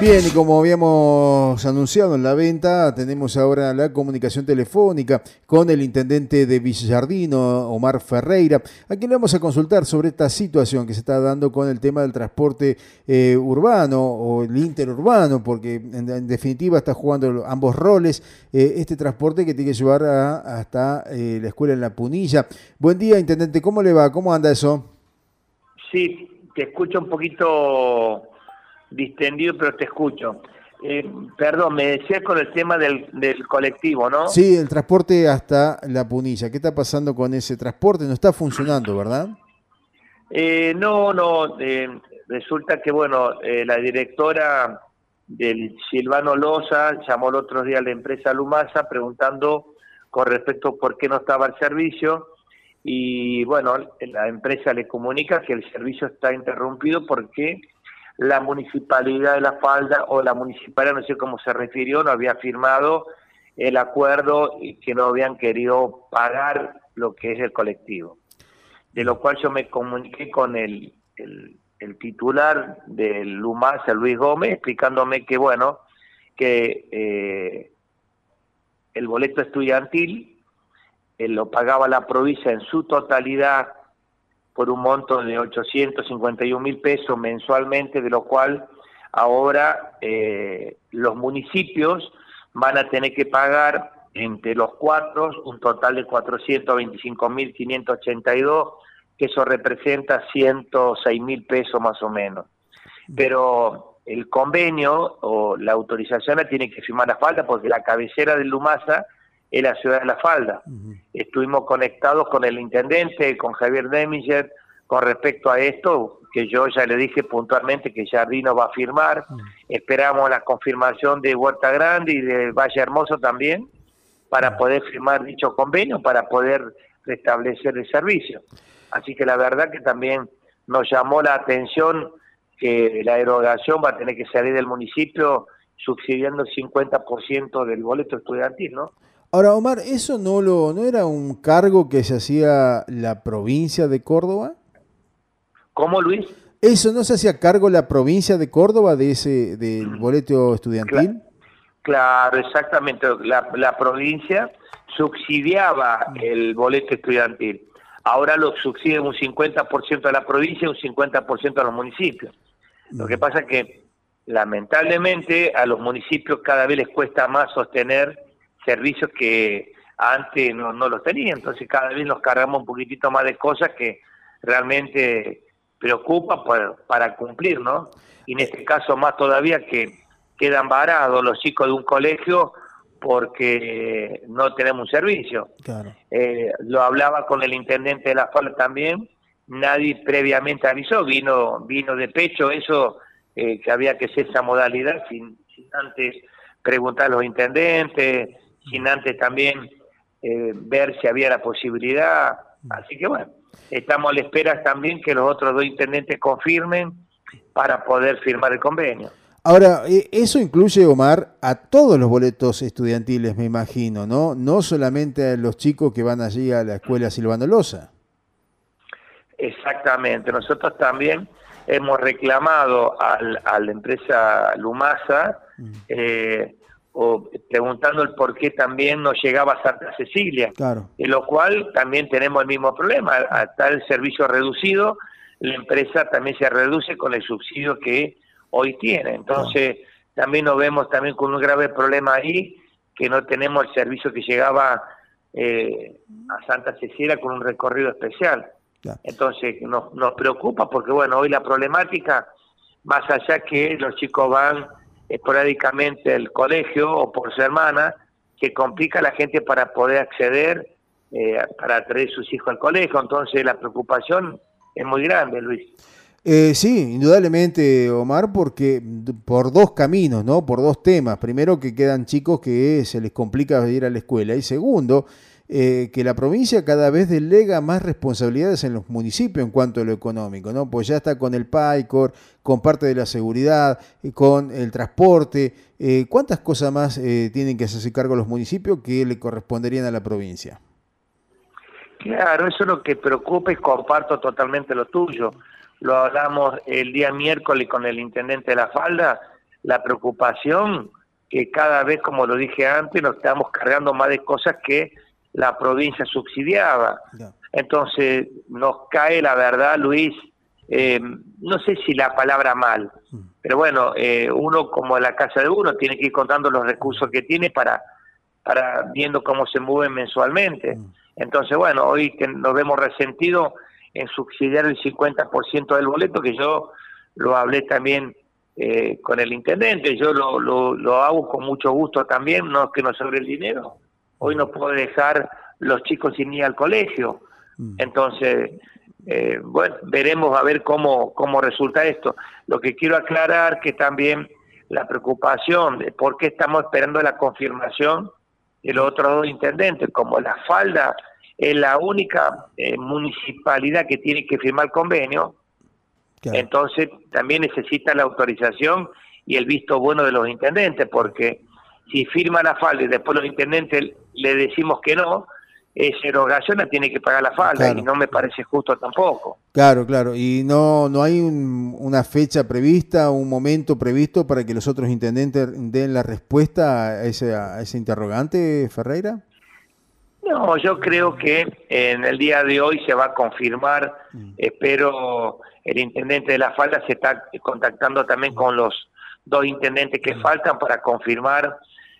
Bien, y como habíamos anunciado en la venta, tenemos ahora la comunicación telefónica con el intendente de Villardino, Omar Ferreira, a quien le vamos a consultar sobre esta situación que se está dando con el tema del transporte eh, urbano o el interurbano, porque en, definitiva está jugando ambos roles, eh, este transporte que tiene que llevar hasta eh, la escuela en La Punilla. Buen día, intendente, ¿cómo le va? ¿Cómo anda eso? Sí, te escucho un poquito distendido, pero te escucho. Eh, perdón, me decías con el tema del, del, colectivo, ¿no? Sí, el transporte hasta la punilla. ¿Qué está pasando con ese transporte? No está funcionando, ¿verdad? Eh, no, no. Eh, resulta que, bueno, la directora del Silvano Loza llamó el otro día a la empresa Lumasa preguntando con respecto a por qué no estaba el servicio y, bueno, la empresa le comunica que el servicio está interrumpido porque la municipalidad de La Falda o la municipalidad, no sé cómo se refirió, no había firmado el acuerdo y que no habían querido pagar lo que es el colectivo. De lo cual yo me comuniqué con el, el, titular del LUMAS, Luis Gómez, explicándome que, bueno, que eh, el boleto estudiantil eh, lo pagaba la provincia en su totalidad por un monto de 851 mil pesos mensualmente, de lo cual ahora eh, los municipios van a tener que pagar entre los cuatro un total de 425 mil 582, que eso representa 106 mil pesos más o menos. Pero el convenio o la autorización la tiene que firmar la falda porque la cabecera de Lumasa es la ciudad de La Falda. Estuvimos conectados con el intendente, con Javier Deminger, con respecto a esto, que yo ya le dije puntualmente que Jardino va a firmar. Esperamos la confirmación de Huerta Grande y de Valle Hermoso también para poder firmar dicho convenio, para poder restablecer el servicio. Así que la verdad que también nos llamó la atención que la erogación va a tener que salir del municipio subsidiando el 50% del boleto estudiantil, ¿no? Ahora, Omar, ¿eso no, lo, no era un cargo que se hacía la provincia de Córdoba? ¿Cómo, Luis? ¿Eso no se hacía cargo la provincia de Córdoba de ese del mm. boleto estudiantil? Claro, exactamente. La, la provincia subsidiaba mm. el boleto estudiantil. Ahora lo subsidia un 50% a la provincia y un 50% a los municipios. Lo que mm. pasa es que, lamentablemente, a los municipios cada vez les cuesta más sostener servicios que antes no, no los tenían. Entonces cada vez nos cargamos un poquitito más de cosas que realmente preocupa para cumplir, ¿no? Y en este caso más todavía que quedan varados los chicos de un colegio porque no tenemos un servicio. Eh, lo hablaba con el intendente de la FAL también, nadie previamente avisó, vino vino de pecho eso, eh, que había que hacer esa modalidad sin, sin antes preguntar a los intendentes, sin antes también eh, ver si había la posibilidad. Así que bueno, estamos a la espera también que los otros dos intendentes confirmen para poder firmar el convenio. Ahora, eh, eso incluye, Omar, a todos los boletos estudiantiles, me imagino, ¿no? No solamente a los chicos que van allí a la escuela Silvano Loza. Exactamente. Nosotros también hemos reclamado al, a la empresa Lumasa mm. eh, o preguntando el por qué también no llegaba a Santa Cecilia, claro. en lo cual también tenemos el mismo problema, al el servicio reducido, la empresa también se reduce con el subsidio que hoy tiene, entonces también nos vemos también con un grave problema ahí, que no tenemos el servicio que llegaba eh, a Santa Cecilia con un recorrido especial. Entonces nos, nos preocupa porque bueno, hoy la problemática, más allá que los chicos van esporádicamente el colegio o por semana, que complica a la gente para poder acceder, eh, para traer sus hijos al colegio. Entonces la preocupación es muy grande, Luis. Eh, sí, indudablemente, Omar, porque por dos caminos, ¿no? Por dos temas. Primero, que quedan chicos que se les complica ir a la escuela. Y segundo, eh, que la provincia cada vez delega más responsabilidades en los municipios en cuanto a lo económico, ¿no? Pues ya está con el PAICOR, con parte de la seguridad, eh, con el transporte. Eh, ¿Cuántas cosas más tienen que hacerse cargo los municipios que le corresponderían a la provincia? Claro, eso es lo que preocupa y comparto totalmente lo tuyo. Lo hablamos el día miércoles con el intendente de La Falda, la preocupación que cada vez, como lo dije antes, nos estamos cargando más de cosas que la provincia subsidiaba. Entonces nos cae la verdad, Luis, eh, no sé si la palabra mal, mm. pero bueno, eh, uno como la casa de uno tiene que ir contando los recursos que tiene para, para viendo cómo se mueven mensualmente. Mm. Entonces, bueno, hoy que nos vemos resentidos en subsidiar el 50% del boleto, que yo lo hablé también eh, con el intendente, yo lo, lo, lo hago con mucho gusto también, no es que no sobre el dinero. Hoy no puedo dejar los chicos sin ir al colegio. Mm. Entonces, eh, bueno, veremos a ver cómo, cómo resulta esto. Lo que quiero aclarar que también la preocupación de por qué estamos esperando la confirmación de los otros dos intendentes, como la falda es la única eh, municipalidad que tiene que firmar el convenio, entonces también necesita la autorización y el visto bueno de los intendentes, porque si firma la falda y después los intendentes le decimos que no, esa erogación la tiene que pagar la falda y no me parece justo tampoco. Claro, claro. ¿Y no, no hay una fecha prevista, un momento previsto para que los otros intendentes den la respuesta a ese, a ese interrogante, Ferreira? No, yo creo que en el día de hoy se va a confirmar. Mm. Espero el intendente de la falda se está contactando también con los dos intendentes que mm. faltan para confirmar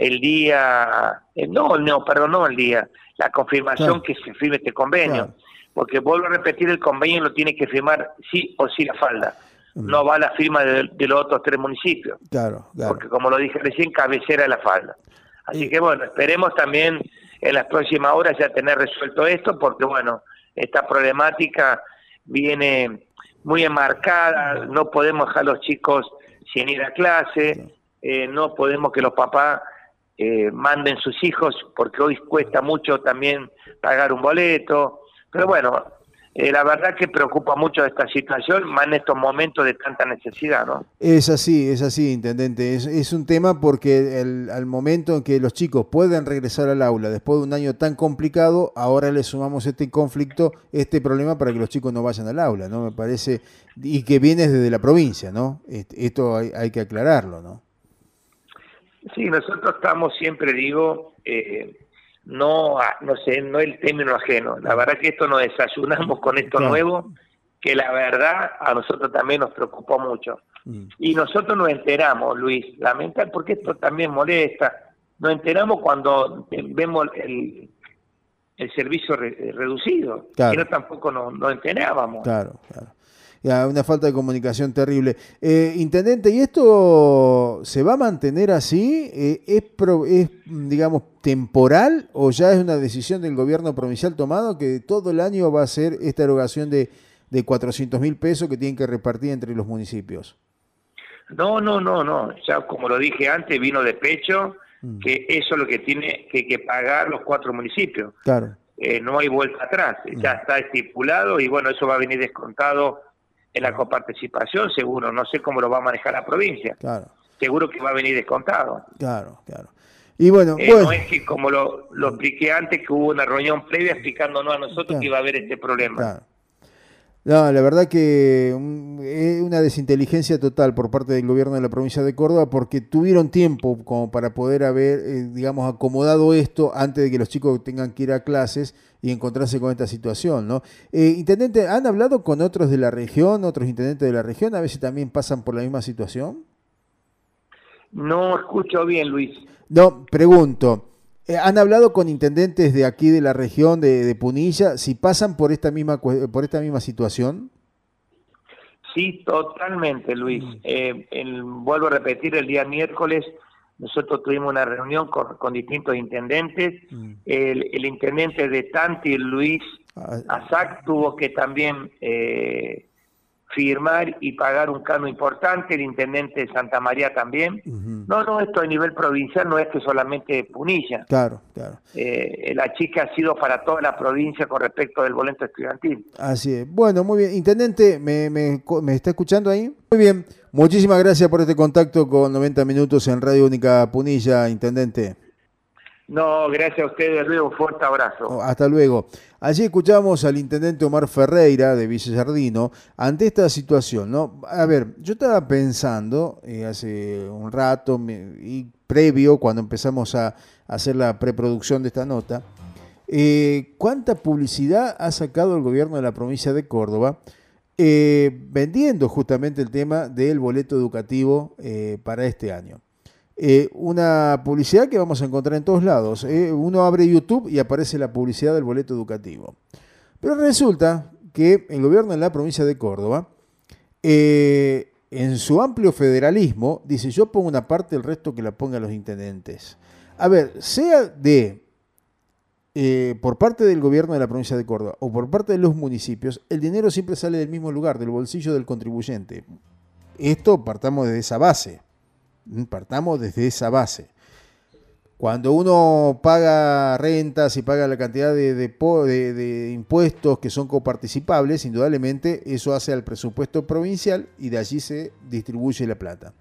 el día, eh, no, no, perdón, no el día, la confirmación que se firme este convenio. Porque vuelvo a repetir, el convenio lo tiene que firmar sí o sí la falda. Mm. No va a la firma de, los otros tres municipios. Claro, Porque como lo dije recién, cabecera de la falda. Así que bueno, esperemos también en las próximas horas ya tener resuelto esto, porque bueno, esta problemática viene muy enmarcada, no podemos dejar a los chicos sin ir a clase, eh, no podemos que los papás eh, manden sus hijos, porque hoy cuesta mucho también pagar un boleto. Pero bueno, eh, la verdad que preocupa mucho esta situación, más en estos momentos de tanta necesidad, ¿no? Es así, es así, intendente. Es, un tema porque el, al momento en que los chicos pueden regresar al aula después de un año tan complicado, ahora le sumamos este conflicto, este problema para que los chicos no vayan al aula, ¿no? Me parece, y que viene desde la provincia, ¿no? Esto hay, hay que aclararlo, ¿no? Sí, nosotros estamos siempre, digo, eh, no, no sé, no el término ajeno. La verdad que esto nos desayunamos con esto nuevo, que la verdad a nosotros también nos preocupó mucho. Mm. Y nosotros nos enteramos, Luis, lamentar, porque esto también molesta, nos enteramos cuando vemos el, el servicio reducido, y no tampoco nos, nos enterábamos. Claro, claro una falta de comunicación terrible. Eh, intendente, ¿y esto se va a mantener así? Eh, ¿es, ¿Es, digamos, temporal o ya es una decisión del gobierno provincial tomado que todo el año va a ser esta erogación de, de 400 mil pesos que tienen que repartir entre los municipios? No, no, no, no. Ya como lo dije antes, vino de pecho mm. que eso es lo que tiene que, que pagar los cuatro municipios. Claro. Eh, no hay vuelta atrás, ya mm. está estipulado y bueno, eso va a venir descontado en la coparticipación, seguro. No sé cómo lo va a manejar la provincia. Claro. Seguro que va a venir descontado. Claro, claro. Y bueno, eh, No es que, como lo, lo expliqué antes, que hubo una reunión previa explicándonos a nosotros que iba a haber este problema. Claro. No, la verdad que es una desinteligencia total por parte del gobierno de la provincia de Córdoba porque tuvieron tiempo como para poder haber, eh, digamos, acomodado esto antes de que los chicos tengan que ir a clases y encontrarse con esta situación, ¿no? Eh, intendente, ¿han hablado con otros de la región, otros intendentes de la región? A veces también pasan por la misma situación. No escucho bien, Luis. No, pregunto. Eh, ¿Han hablado con intendentes de aquí de la región de, Punilla si pasan por esta misma por esta misma situación? Sí, totalmente, Luis. Mm. Eh, vuelvo a repetir, el día miércoles nosotros tuvimos una reunión con, distintos intendentes. Mm. El, intendente de Tanti, Luis ah, Azac, tuvo que también eh, firmar y pagar un cano importante, el intendente de Santa María también. No, no, esto a nivel provincial no es que solamente Punilla. Claro, claro. Eh, la chica ha sido para toda la provincia con respecto del boleto estudiantil. Así es. Bueno, muy bien. Intendente, ¿me, me, me está escuchando ahí? Muy bien. Muchísimas gracias por este contacto con 90 minutos en Radio Única Punilla, Intendente. No, gracias a ustedes, Luis, un fuerte abrazo. Oh, hasta luego. Allí escuchamos al intendente Omar Ferreira de Sardino ante esta situación. ¿no? A ver, yo estaba pensando eh, hace un rato y previo, cuando empezamos a, hacer la preproducción de esta nota, eh, ¿cuánta publicidad ha sacado el gobierno de la provincia de Córdoba eh, vendiendo justamente el tema del boleto educativo para este año? Eh, una publicidad que vamos a encontrar en todos lados. Eh. Uno abre YouTube y aparece la publicidad del boleto educativo. Pero resulta que el gobierno de la provincia de Córdoba, eh, en su amplio federalismo, dice yo pongo una parte, el resto que la pongan los intendentes. A ver, sea de por parte del gobierno de la provincia de Córdoba o por parte de los municipios, el dinero siempre sale del mismo lugar, del bolsillo del contribuyente. Esto partamos de esa base. Partamos desde esa base. Cuando uno paga rentas y paga la cantidad de, impuestos que son coparticipables, indudablemente eso hace al presupuesto provincial y de allí se distribuye la plata.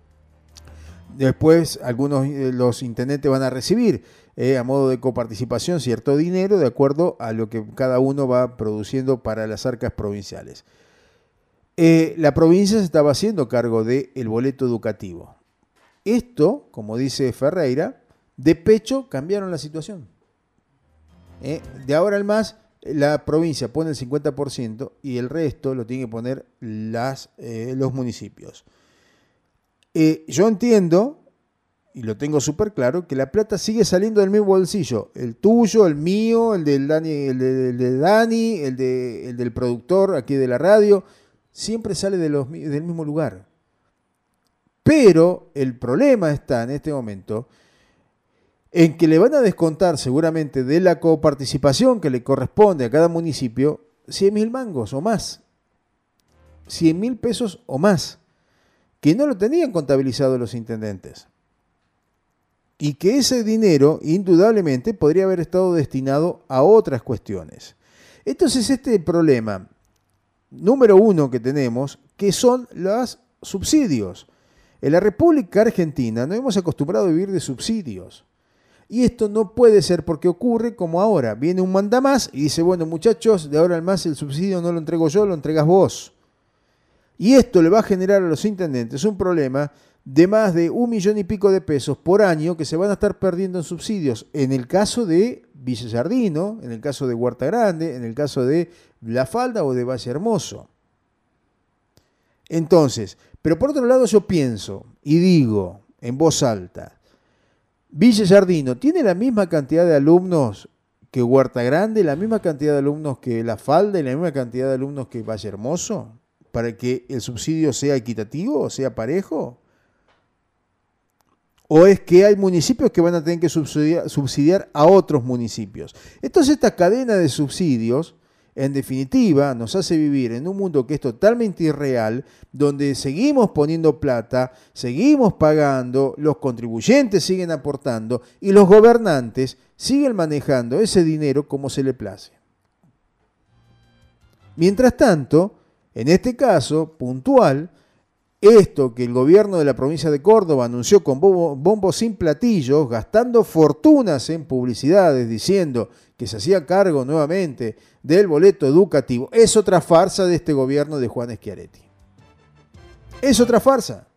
Después algunos de los intendentes van a recibir eh, a modo de coparticipación cierto dinero de acuerdo a lo que cada uno va produciendo para las arcas provinciales. Eh, la provincia se estaba haciendo cargo del boleto educativo. Esto, como dice Ferreira, de pecho cambiaron la situación. Eh, de ahora al más, la provincia pone el 50% y el resto lo tienen que poner las, eh, los municipios. Eh, yo entiendo, y lo tengo súper claro, que la plata sigue saliendo del mismo bolsillo. El tuyo, el mío, el del Dani, el de, Dani, el, de, el del productor aquí de la radio, siempre sale de los, del mismo lugar. Pero el problema está en este momento en que le van a descontar seguramente de la coparticipación que le corresponde a cada municipio 100 mil mangos o más. 100 mil pesos o más. Que no lo tenían contabilizado los intendentes. Y que ese dinero indudablemente podría haber estado destinado a otras cuestiones. Entonces este problema número uno que tenemos, que son los subsidios. En la República Argentina no hemos acostumbrado a vivir de subsidios. Y esto no puede ser porque ocurre como ahora. Viene un mandamás y dice, bueno muchachos, de ahora al más el subsidio no lo entrego yo, lo entregas vos. Y esto le va a generar a los intendentes un problema de más de un millón y pico de pesos por año que se van a estar perdiendo en subsidios. En el caso de Villa Jardino, en el caso de Huerta Grande, en el caso de La Falda o de Valle Hermoso. Entonces, pero por otro lado yo pienso y digo en voz alta, Villa Jardino tiene la misma cantidad de alumnos que Huerta Grande, la misma cantidad de alumnos que La Falda y la misma cantidad de alumnos que Valle Hermoso, para que el subsidio sea equitativo, sea parejo. ¿O es que hay municipios que van a tener que subsidiar, subsidiar a otros municipios? Entonces esta cadena de subsidios en definitiva, nos hace vivir en un mundo que es totalmente irreal, donde seguimos poniendo plata, seguimos pagando, los contribuyentes siguen aportando y los gobernantes siguen manejando ese dinero como se le place. Mientras tanto, en este caso puntual, esto que el gobierno de la provincia de Córdoba anunció con bombos sin platillos, gastando fortunas en publicidades, diciendo que se hacía cargo nuevamente del boleto educativo, es otra farsa de este gobierno de Juan Schiaretti. Es otra farsa.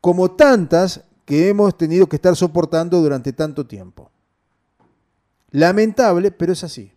Como tantas que hemos tenido que estar soportando durante tanto tiempo. Lamentable, pero es así.